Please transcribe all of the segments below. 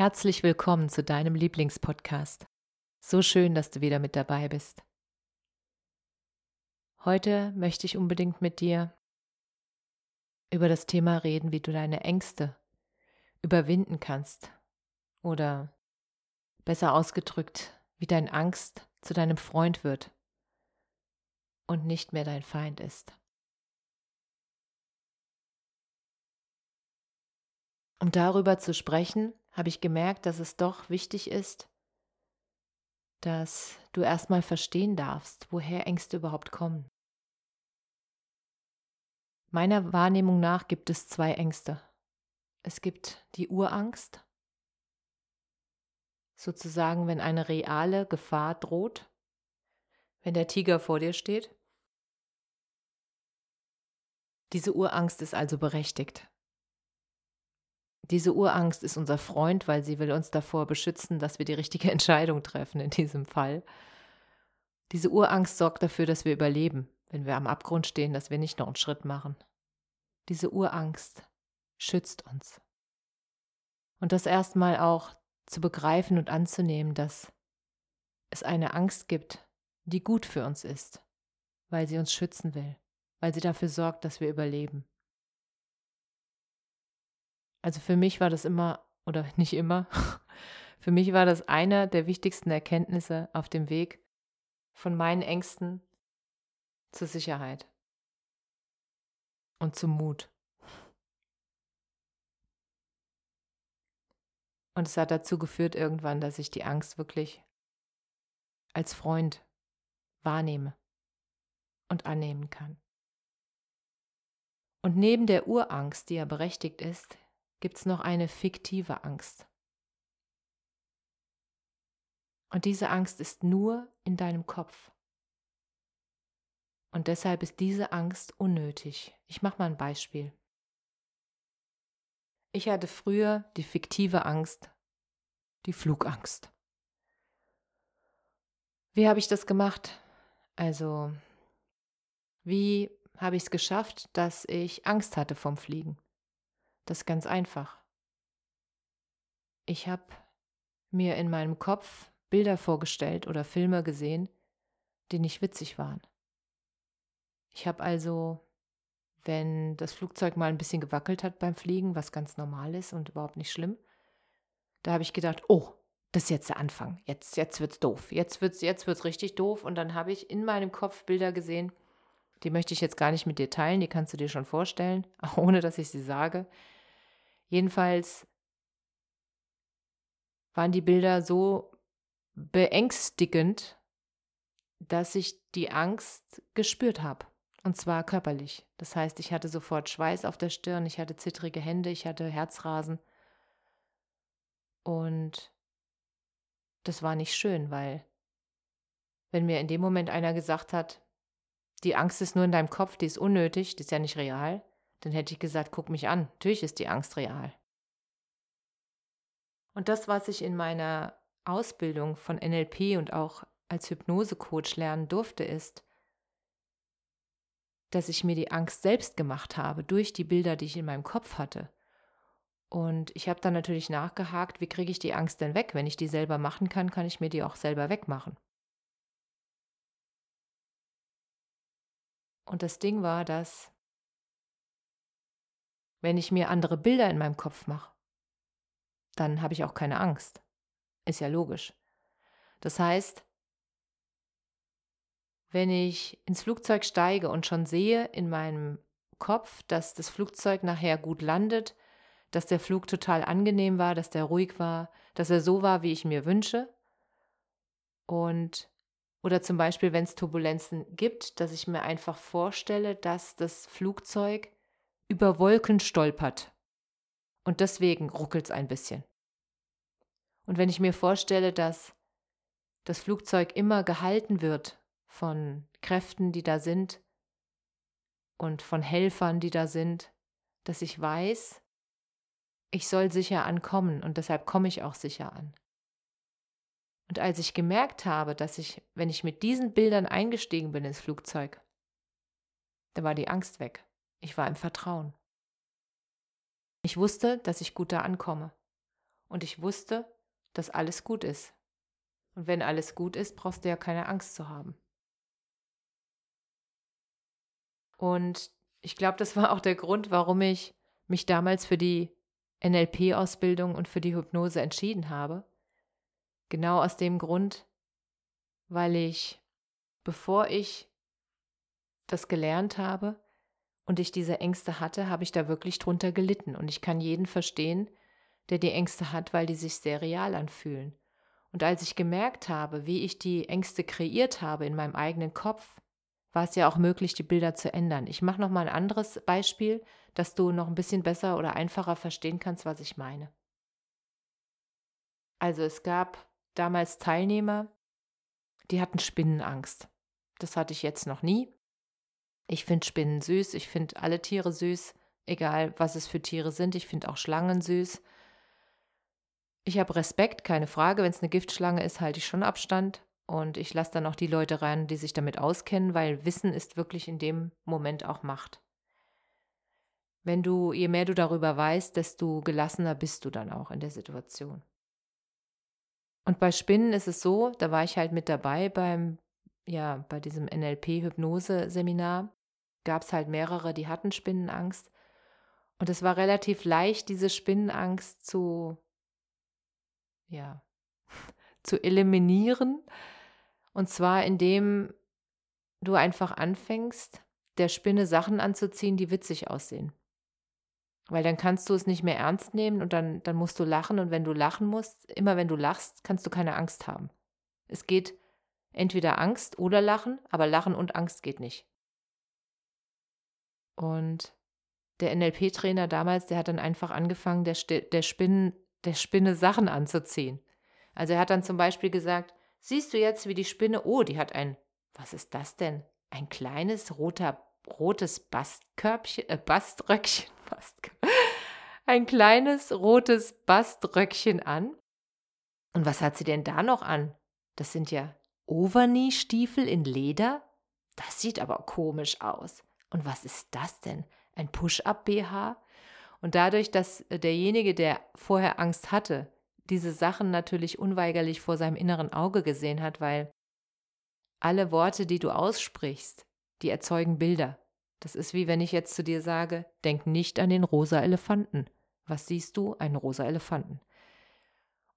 Herzlich willkommen zu deinem Lieblingspodcast. So schön, dass du wieder mit dabei bist. Heute möchte ich unbedingt mit dir über das Thema reden, wie du deine Ängste überwinden kannst. Oder besser ausgedrückt, wie dein Angst zu deinem Freund wird und nicht mehr dein Feind ist. Um darüber zu sprechen, habe ich gemerkt, dass es doch wichtig ist, dass du erstmal verstehen darfst, woher Ängste überhaupt kommen. Meiner Wahrnehmung nach gibt es zwei Ängste. Es gibt die Urangst, sozusagen wenn eine reale Gefahr droht, wenn der Tiger vor dir steht. Diese Urangst ist also berechtigt. Diese Urangst ist unser Freund, weil sie will uns davor beschützen, dass wir die richtige Entscheidung treffen in diesem Fall. Diese Urangst sorgt dafür, dass wir überleben, wenn wir am Abgrund stehen, dass wir nicht noch einen Schritt machen. Diese Urangst schützt uns. Und das erstmal auch zu begreifen und anzunehmen, dass es eine Angst gibt, die gut für uns ist, weil sie uns schützen will, weil sie dafür sorgt, dass wir überleben. Also für mich war das immer, oder nicht immer, für mich war das einer der wichtigsten Erkenntnisse auf dem Weg von meinen Ängsten zur Sicherheit und zum Mut. Und es hat dazu geführt irgendwann, dass ich die Angst wirklich als Freund wahrnehme und annehmen kann. Und neben der Urangst, die ja berechtigt ist, gibt es noch eine fiktive Angst. Und diese Angst ist nur in deinem Kopf. Und deshalb ist diese Angst unnötig. Ich mache mal ein Beispiel. Ich hatte früher die fiktive Angst, die Flugangst. Wie habe ich das gemacht? Also, wie habe ich es geschafft, dass ich Angst hatte vom Fliegen? Das ist ganz einfach. Ich habe mir in meinem Kopf Bilder vorgestellt oder Filme gesehen, die nicht witzig waren. Ich habe also, wenn das Flugzeug mal ein bisschen gewackelt hat beim Fliegen, was ganz normal ist und überhaupt nicht schlimm, da habe ich gedacht, oh, das ist jetzt der Anfang. Jetzt, jetzt wird's doof. Jetzt wird's, jetzt wird's richtig doof. Und dann habe ich in meinem Kopf Bilder gesehen, die möchte ich jetzt gar nicht mit dir teilen, die kannst du dir schon vorstellen, ohne dass ich sie sage. Jedenfalls waren die Bilder so beängstigend, dass ich die Angst gespürt habe. Und zwar körperlich. Das heißt, ich hatte sofort Schweiß auf der Stirn, ich hatte zittrige Hände, ich hatte Herzrasen. Und das war nicht schön, weil wenn mir in dem Moment einer gesagt hat, die Angst ist nur in deinem Kopf, die ist unnötig, die ist ja nicht real, dann hätte ich gesagt, guck mich an, natürlich ist die Angst real. Und das, was ich in meiner Ausbildung von NLP und auch als Hypnosecoach lernen durfte, ist, dass ich mir die Angst selbst gemacht habe durch die Bilder, die ich in meinem Kopf hatte. Und ich habe dann natürlich nachgehakt, wie kriege ich die Angst denn weg? Wenn ich die selber machen kann, kann ich mir die auch selber wegmachen. Und das Ding war, dass wenn ich mir andere Bilder in meinem Kopf mache, dann habe ich auch keine Angst. Ist ja logisch. Das heißt, wenn ich ins Flugzeug steige und schon sehe in meinem Kopf, dass das Flugzeug nachher gut landet, dass der Flug total angenehm war, dass der ruhig war, dass er so war, wie ich mir wünsche. Und oder zum Beispiel, wenn es Turbulenzen gibt, dass ich mir einfach vorstelle, dass das Flugzeug über Wolken stolpert. Und deswegen ruckelt es ein bisschen. Und wenn ich mir vorstelle, dass das Flugzeug immer gehalten wird von Kräften, die da sind und von Helfern, die da sind, dass ich weiß, ich soll sicher ankommen und deshalb komme ich auch sicher an. Und als ich gemerkt habe, dass ich, wenn ich mit diesen Bildern eingestiegen bin ins Flugzeug, da war die Angst weg. Ich war im Vertrauen. Ich wusste, dass ich gut da ankomme. Und ich wusste, dass alles gut ist. Und wenn alles gut ist, brauchst du ja keine Angst zu haben. Und ich glaube, das war auch der Grund, warum ich mich damals für die NLP-Ausbildung und für die Hypnose entschieden habe. Genau aus dem Grund, weil ich, bevor ich das gelernt habe und ich diese Ängste hatte, habe ich da wirklich drunter gelitten. Und ich kann jeden verstehen, der die Ängste hat, weil die sich sehr real anfühlen. Und als ich gemerkt habe, wie ich die Ängste kreiert habe in meinem eigenen Kopf, war es ja auch möglich, die Bilder zu ändern. Ich mache noch mal ein anderes Beispiel, dass du noch ein bisschen besser oder einfacher verstehen kannst, was ich meine. Also es gab damals Teilnehmer, die hatten Spinnenangst. Das hatte ich jetzt noch nie. Ich finde Spinnen süß, ich finde alle Tiere süß, egal was es für Tiere sind. Ich finde auch Schlangen süß. Ich habe Respekt, keine Frage. Wenn es eine Giftschlange ist, halte ich schon Abstand. Und ich lasse dann auch die Leute rein, die sich damit auskennen, weil Wissen ist wirklich in dem Moment auch Macht. Wenn du, je mehr du darüber weißt, desto gelassener bist du dann auch in der Situation. Und bei Spinnen ist es so, da war ich halt mit dabei beim, ja, bei diesem NLP-Hypnose-Seminar. Gab es halt mehrere, die hatten Spinnenangst. Und es war relativ leicht, diese Spinnenangst zu, ja, zu eliminieren, und zwar indem du einfach anfängst, der Spinne Sachen anzuziehen, die witzig aussehen. Weil dann kannst du es nicht mehr ernst nehmen und dann, dann musst du lachen. Und wenn du lachen musst, immer wenn du lachst, kannst du keine Angst haben. Es geht entweder Angst oder Lachen, aber Lachen und Angst geht nicht. Und der NLP-Trainer damals, der hat dann einfach angefangen, der, der, Spinnen, der Spinne Sachen anzuziehen. Also er hat dann zum Beispiel gesagt, Siehst du jetzt, wie die Spinne, oh, die hat ein, was ist das denn? Ein kleines roter, rotes Bastkörbchen, äh, Baströckchen, Bast, ein kleines rotes Baströckchen an. Und was hat sie denn da noch an? Das sind ja Overknee-Stiefel in Leder? Das sieht aber komisch aus. Und was ist das denn? Ein Push-Up-BH? Und dadurch, dass derjenige, der vorher Angst hatte, diese Sachen natürlich unweigerlich vor seinem inneren Auge gesehen hat, weil alle Worte, die du aussprichst, die erzeugen Bilder. Das ist wie wenn ich jetzt zu dir sage, denk nicht an den rosa Elefanten. Was siehst du? Einen rosa Elefanten.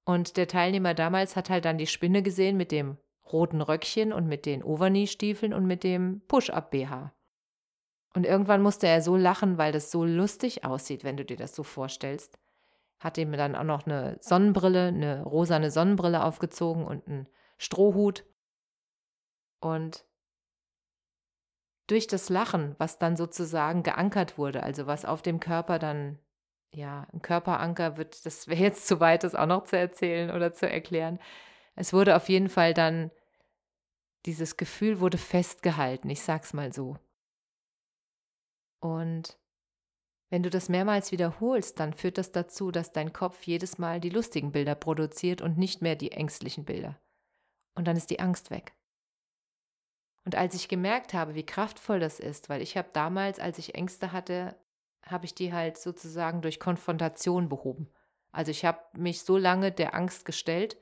Und der Teilnehmer damals hat halt dann die Spinne gesehen mit dem roten Röckchen und mit den Overknee-Stiefeln und mit dem Push-Up-BH. Und irgendwann musste er so lachen, weil das so lustig aussieht, wenn du dir das so vorstellst hat ihm dann auch noch eine Sonnenbrille, eine rosane Sonnenbrille aufgezogen und einen Strohhut. Und durch das Lachen, was dann sozusagen geankert wurde, also was auf dem Körper dann, ja, ein Körperanker wird, das wäre jetzt zu weit, das auch noch zu erzählen oder zu erklären. Es wurde auf jeden Fall dann, dieses Gefühl wurde festgehalten, ich sag's mal so. Und wenn du das mehrmals wiederholst, dann führt das dazu, dass dein Kopf jedes Mal die lustigen Bilder produziert und nicht mehr die ängstlichen Bilder. Und dann ist die Angst weg. Und als ich gemerkt habe, wie kraftvoll das ist, weil ich habe damals, als ich Ängste hatte, habe ich die halt sozusagen durch Konfrontation behoben. Also ich habe mich so lange der Angst gestellt,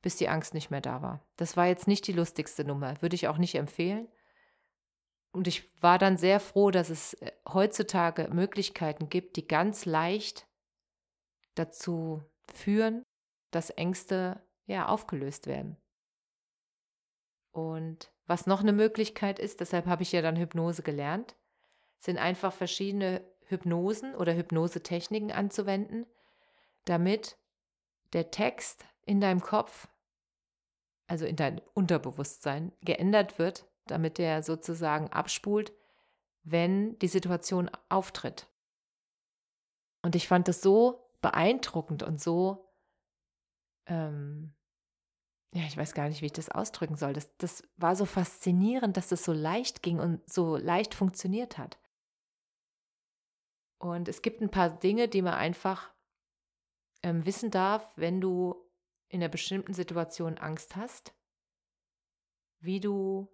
bis die Angst nicht mehr da war. Das war jetzt nicht die lustigste Nummer, würde ich auch nicht empfehlen. Und ich war dann sehr froh, dass es äh, heutzutage Möglichkeiten gibt, die ganz leicht dazu führen, dass Ängste ja aufgelöst werden. Und was noch eine Möglichkeit ist, deshalb habe ich ja dann Hypnose gelernt, sind einfach verschiedene Hypnosen oder Hypnosetechniken anzuwenden, damit der Text in deinem Kopf, also in dein Unterbewusstsein, geändert wird, damit der sozusagen abspult, wenn die Situation auftritt. Und ich fand das so beeindruckend und so, ähm, ja, ich weiß gar nicht, wie ich das ausdrücken soll. Das, das war so faszinierend, dass es so leicht ging und so leicht funktioniert hat. Und es gibt ein paar Dinge, die man einfach ähm, wissen darf, wenn du in einer bestimmten Situation Angst hast, wie du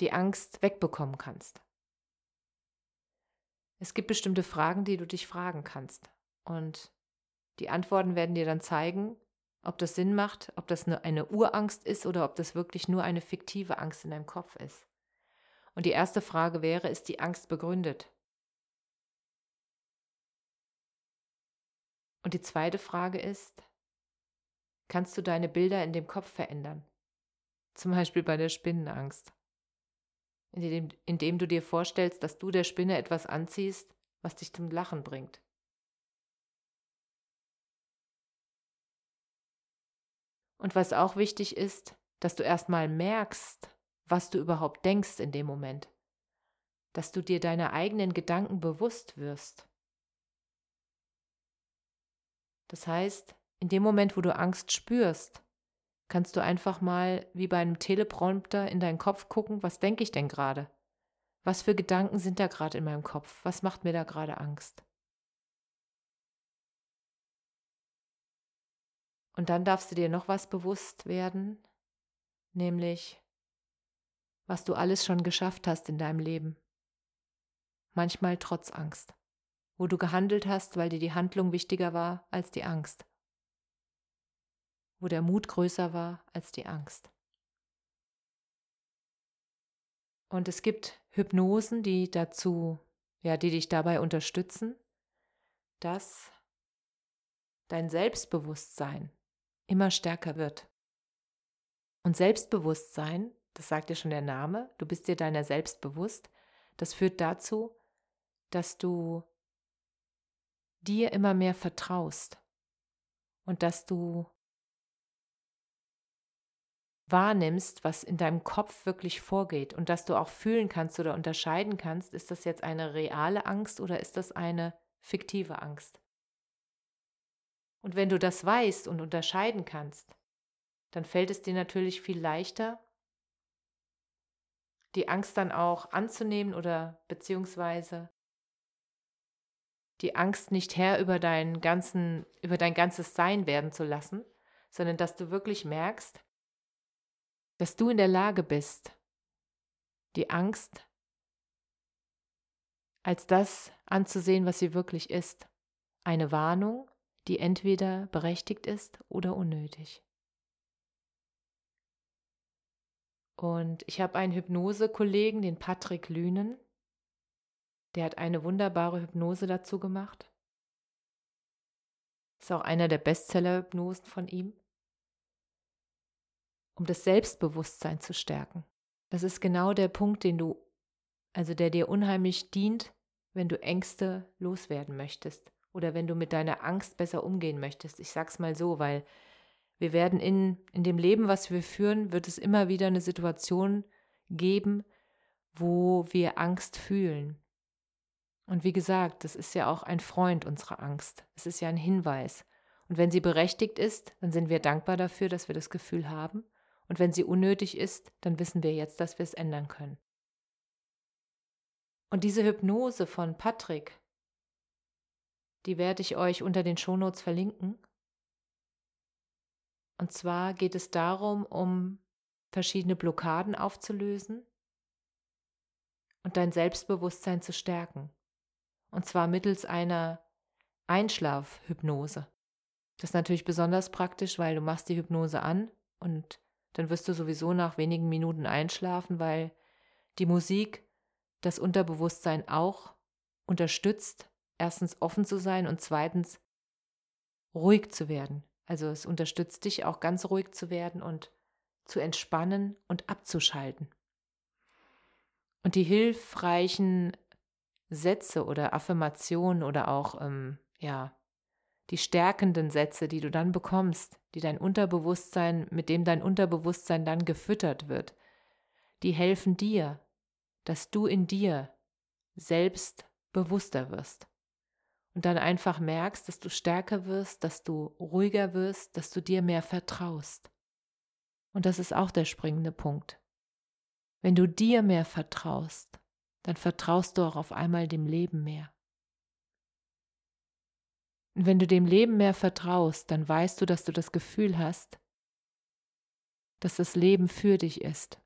die Angst wegbekommen kannst. Es gibt bestimmte Fragen, die du dich fragen kannst. Und die Antworten werden dir dann zeigen, ob das Sinn macht, ob das eine Urangst ist oder ob das wirklich nur eine fiktive Angst in deinem Kopf ist. Und die erste Frage wäre, ist die Angst begründet? Und die zweite Frage ist, kannst du deine Bilder in dem Kopf verändern? Zum Beispiel bei der Spinnenangst indem, indem du dir vorstellst, dass du der Spinne etwas anziehst, was dich zum Lachen bringt. Und was auch wichtig ist, dass du erstmal merkst, was du überhaupt denkst in dem Moment. Dass du dir deiner eigenen Gedanken bewusst wirst. Das heißt, in dem Moment, wo du Angst spürst, kannst du einfach mal wie bei einem Teleprompter in deinen Kopf gucken, was denke ich denn gerade? Was für Gedanken sind da gerade in meinem Kopf? Was macht mir da gerade Angst? Und dann darfst du dir noch was bewusst werden, nämlich was du alles schon geschafft hast in deinem Leben. Manchmal trotz Angst, wo du gehandelt hast, weil dir die Handlung wichtiger war als die Angst wo der Mut größer war als die Angst. Und es gibt Hypnosen, die dazu, ja, die dich dabei unterstützen, dass dein Selbstbewusstsein immer stärker wird. Und Selbstbewusstsein, das sagt dir schon der Name, du bist dir deiner selbst bewusst, das führt dazu, dass du dir immer mehr vertraust und dass du wahrnimmst, was in deinem Kopf wirklich vorgeht und dass du auch fühlen kannst oder unterscheiden kannst, ist das jetzt eine reale Angst oder ist das eine fiktive Angst. Und wenn du das weißt und unterscheiden kannst, dann fällt es dir natürlich viel leichter, die Angst dann auch anzunehmen oder beziehungsweise die Angst nicht Herr über deinen ganzen, über dein ganzes Sein werden zu lassen, sondern dass du wirklich merkst, dass du in der Lage bist, die Angst als das anzusehen, was sie wirklich ist. Eine Warnung, die entweder berechtigt ist oder unnötig. Und ich habe einen Hypnose-Kollegen, den Patrick Lünen, der hat eine wunderbare Hypnose dazu gemacht. Ist auch einer der Bestseller-Hypnosen von ihm um das Selbstbewusstsein zu stärken. Das ist genau der Punkt, den du, also der dir unheimlich dient, wenn du Ängste loswerden möchtest oder wenn du mit deiner Angst besser umgehen möchtest. Ich sag's mal so, weil wir werden in, in dem Leben, was wir führen, wird es immer wieder eine Situation geben, wo wir Angst fühlen. Und wie gesagt, das ist ja auch ein Freund unserer Angst. Es ist ja ein Hinweis. Und wenn sie berechtigt ist, dann sind wir dankbar dafür, dass wir das Gefühl haben. Und wenn sie unnötig ist, dann wissen wir jetzt, dass wir es ändern können. Und diese Hypnose von Patrick, die werde ich euch unter den Shownotes verlinken. Und zwar geht es darum, um verschiedene Blockaden aufzulösen und dein Selbstbewusstsein zu stärken. Und zwar mittels einer Einschlafhypnose. Das ist natürlich besonders praktisch, weil du machst die Hypnose an und dann wirst du sowieso nach wenigen Minuten einschlafen, weil die Musik das Unterbewusstsein auch unterstützt, erstens offen zu sein und zweitens ruhig zu werden. Also es unterstützt dich auch ganz ruhig zu werden und zu entspannen und abzuschalten. Und die hilfreichen Sätze oder Affirmationen oder auch, ähm, ja, die stärkenden Sätze, die du dann bekommst, die dein Unterbewusstsein, mit dem dein Unterbewusstsein dann gefüttert wird, die helfen dir, dass du in dir selbst bewusster wirst und dann einfach merkst, dass du stärker wirst, dass du ruhiger wirst, dass du dir mehr vertraust. Und das ist auch der springende Punkt. Wenn du dir mehr vertraust, dann vertraust du auch auf einmal dem Leben mehr. Und wenn du dem Leben mehr vertraust, dann weißt du, dass du das Gefühl hast, dass das Leben für dich ist.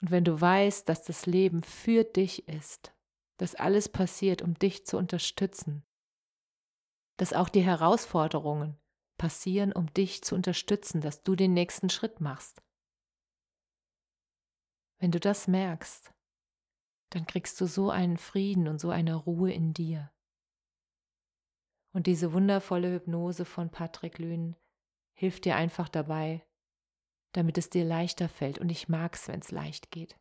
Und wenn du weißt, dass das Leben für dich ist, dass alles passiert, um dich zu unterstützen. Dass auch die Herausforderungen passieren, um dich zu unterstützen, dass du den nächsten Schritt machst. Wenn du das merkst, dann kriegst du so einen Frieden und so eine Ruhe in dir. Und diese wundervolle Hypnose von Patrick Lühn hilft dir einfach dabei, damit es dir leichter fällt. Und ich mag es, wenn es leicht geht.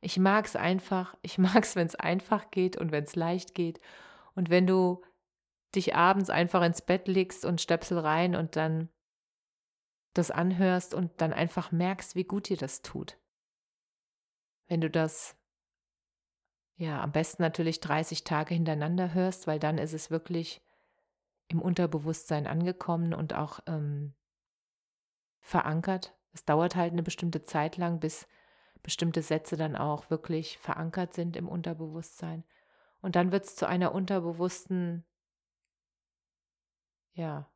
Ich mag es einfach, ich mag es, wenn es einfach geht und wenn es leicht geht. Und wenn du dich abends einfach ins Bett legst und Stöpsel rein und dann das anhörst und dann einfach merkst, wie gut dir das tut. Wenn du das ja am besten natürlich 30 Tage hintereinander hörst, weil dann ist es wirklich im Unterbewusstsein angekommen und auch ähm, verankert. Es dauert halt eine bestimmte Zeit lang, bis bestimmte Sätze dann auch wirklich verankert sind im Unterbewusstsein. Und dann wird es zu einer unterbewussten, ja,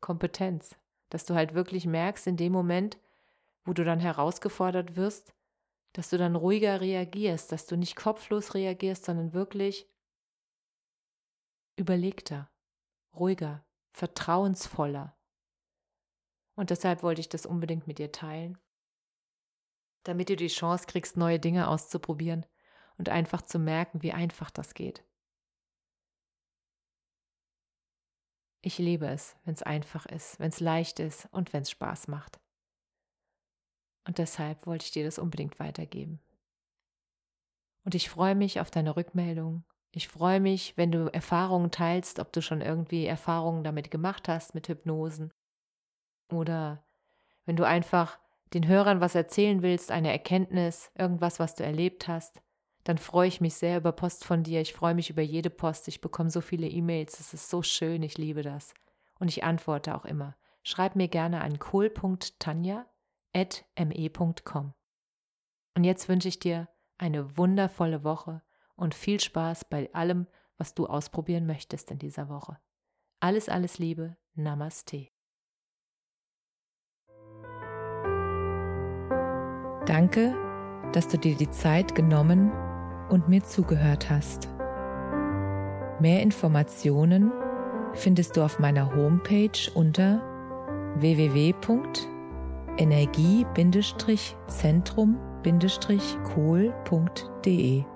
Kompetenz, dass du halt wirklich merkst in dem Moment, wo du dann herausgefordert wirst, dass du dann ruhiger reagierst, dass du nicht kopflos reagierst, sondern wirklich überlegter, ruhiger, vertrauensvoller. Und deshalb wollte ich das unbedingt mit dir teilen damit du die Chance kriegst, neue Dinge auszuprobieren und einfach zu merken, wie einfach das geht. Ich liebe es, wenn es einfach ist, wenn es leicht ist und wenn es Spaß macht. Und deshalb wollte ich dir das unbedingt weitergeben. Und ich freue mich auf deine Rückmeldung. Ich freue mich, wenn du Erfahrungen teilst, ob du schon irgendwie Erfahrungen damit gemacht hast, mit Hypnosen. Oder wenn du einfach den Hörern was erzählen willst, eine Erkenntnis, irgendwas, was du erlebt hast, dann freue ich mich sehr über Post von dir. Ich freue mich über jede Post. Ich bekomme so viele E-Mails. Es ist so schön. Ich liebe das. Und ich antworte auch immer. Schreib mir gerne an kohl.tanja.me.com. Und jetzt wünsche ich dir eine wundervolle Woche und viel Spaß bei allem, was du ausprobieren möchtest in dieser Woche. Alles, alles Liebe. Namaste. Danke, dass du dir die Zeit genommen und mir zugehört hast. Mehr Informationen findest du auf meiner Homepage unter www.energie-zentrum-kohl.de.